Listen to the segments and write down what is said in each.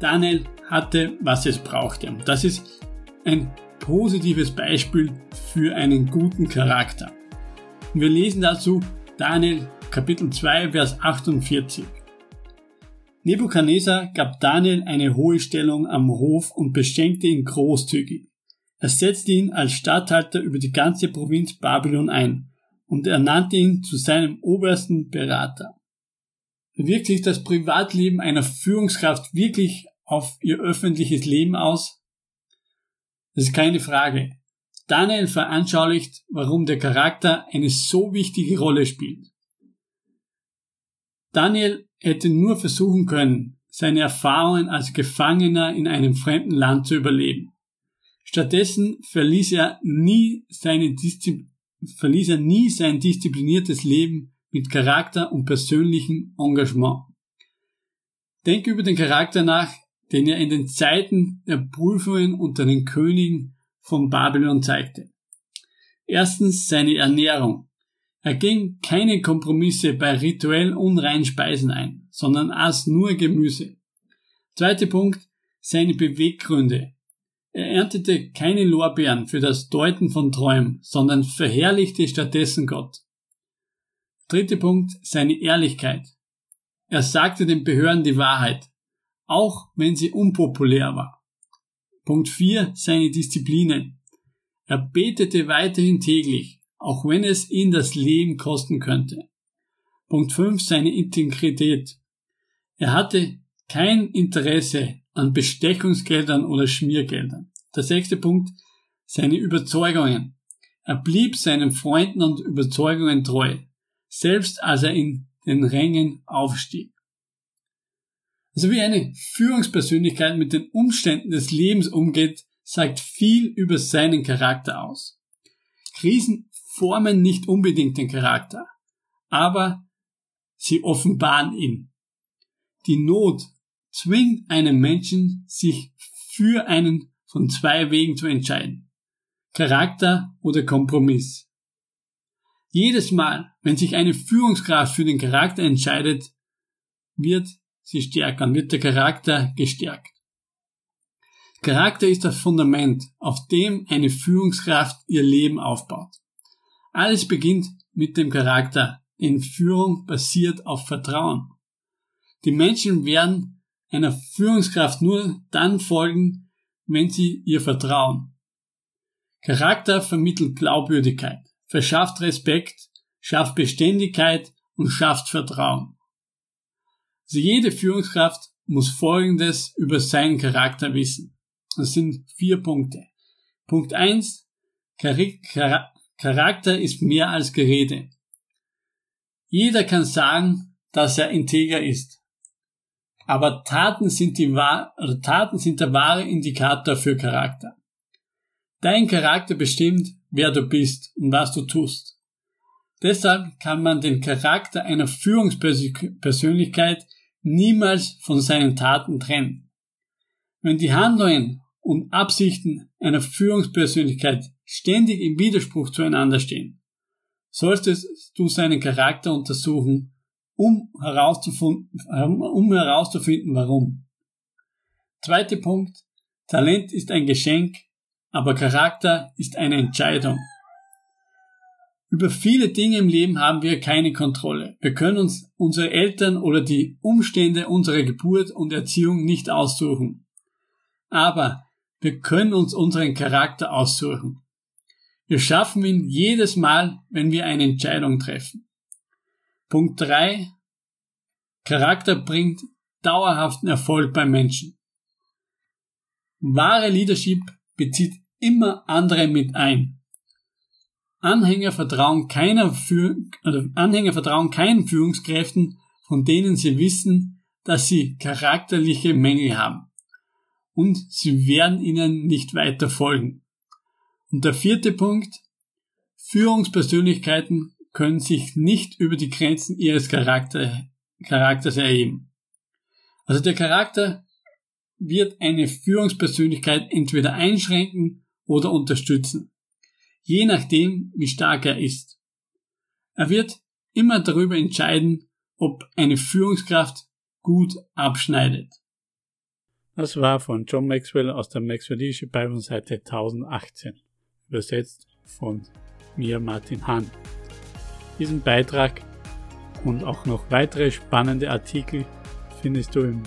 Daniel hatte, was es brauchte. Und das ist ein positives Beispiel für einen guten Charakter. Und wir lesen dazu Daniel Kapitel 2, Vers 48. Nebukadnezar gab Daniel eine hohe Stellung am Hof und beschenkte ihn großzügig. Er setzte ihn als Statthalter über die ganze Provinz Babylon ein und er nannte ihn zu seinem obersten Berater. Wirkt sich das Privatleben einer Führungskraft wirklich auf ihr öffentliches Leben aus? Das ist keine Frage. Daniel veranschaulicht, warum der Charakter eine so wichtige Rolle spielt. Daniel hätte nur versuchen können, seine Erfahrungen als Gefangener in einem fremden Land zu überleben. Stattdessen verließ er nie seine Diszi verließ er nie sein diszipliniertes Leben mit Charakter und persönlichem Engagement. Denke über den Charakter nach, den er in den Zeiten der Prüfungen unter den Königen von Babylon zeigte. Erstens seine Ernährung. Er ging keine Kompromisse bei rituell unreinen Speisen ein, sondern aß nur Gemüse. Zweiter Punkt, seine Beweggründe. Er erntete keine Lorbeeren für das Deuten von Träumen, sondern verherrlichte stattdessen Gott. Dritter Punkt, seine Ehrlichkeit. Er sagte den Behörden die Wahrheit, auch wenn sie unpopulär war. Punkt 4, seine Disziplinen. Er betete weiterhin täglich, auch wenn es ihn das Leben kosten könnte. Punkt 5, seine Integrität. Er hatte kein Interesse an Bestechungsgeldern oder Schmiergeldern. Der sechste Punkt, seine Überzeugungen. Er blieb seinen Freunden und Überzeugungen treu, selbst als er in den Rängen aufstieg. Also wie eine Führungspersönlichkeit mit den Umständen des Lebens umgeht, sagt viel über seinen Charakter aus. Krisen formen nicht unbedingt den Charakter, aber sie offenbaren ihn. Die Not zwingt einen Menschen, sich für einen von zwei Wegen zu entscheiden. Charakter oder Kompromiss. Jedes Mal, wenn sich eine Führungskraft für den Charakter entscheidet, wird sie stärker, wird der Charakter gestärkt. Charakter ist das Fundament, auf dem eine Führungskraft ihr Leben aufbaut. Alles beginnt mit dem Charakter, denn Führung basiert auf Vertrauen. Die Menschen werden einer Führungskraft nur dann folgen, wenn sie ihr vertrauen. Charakter vermittelt Glaubwürdigkeit, verschafft Respekt, schafft Beständigkeit und schafft Vertrauen. Also jede Führungskraft muss Folgendes über seinen Charakter wissen. Das sind vier Punkte. Punkt eins: Charakter ist mehr als Gerede. Jeder kann sagen, dass er integer ist. Aber Taten sind, die, Taten sind der wahre Indikator für Charakter. Dein Charakter bestimmt, wer du bist und was du tust. Deshalb kann man den Charakter einer Führungspersönlichkeit niemals von seinen Taten trennen. Wenn die Handlungen und Absichten einer Führungspersönlichkeit ständig im Widerspruch zueinander stehen, solltest du seinen Charakter untersuchen, um herauszufinden, um herauszufinden warum. Zweiter Punkt. Talent ist ein Geschenk, aber Charakter ist eine Entscheidung. Über viele Dinge im Leben haben wir keine Kontrolle. Wir können uns unsere Eltern oder die Umstände unserer Geburt und Erziehung nicht aussuchen. Aber wir können uns unseren Charakter aussuchen. Wir schaffen ihn jedes Mal, wenn wir eine Entscheidung treffen. Punkt 3. Charakter bringt dauerhaften Erfolg beim Menschen. Wahre Leadership bezieht immer andere mit ein. Anhänger vertrauen keiner Führ oder Anhänger vertrauen keinen Führungskräften, von denen sie wissen, dass sie charakterliche Mängel haben. Und sie werden ihnen nicht weiter folgen. Und der vierte Punkt, Führungspersönlichkeiten können sich nicht über die Grenzen ihres Charakter, Charakters erheben. Also der Charakter wird eine Führungspersönlichkeit entweder einschränken oder unterstützen je nachdem, wie stark er ist. Er wird immer darüber entscheiden, ob eine Führungskraft gut abschneidet. Das war von John Maxwell aus der Maxwell Leadership Bible Seite 1018, übersetzt von mir Martin Hahn. Diesen Beitrag und auch noch weitere spannende Artikel findest du im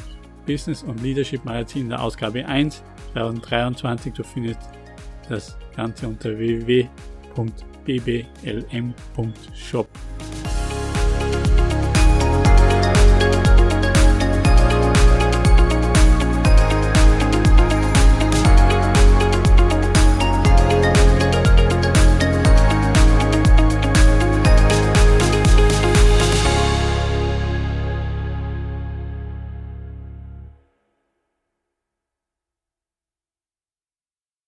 Business und Leadership Magazin der Ausgabe 1 2023. Du findest das Ganze unter www.bblm.shop.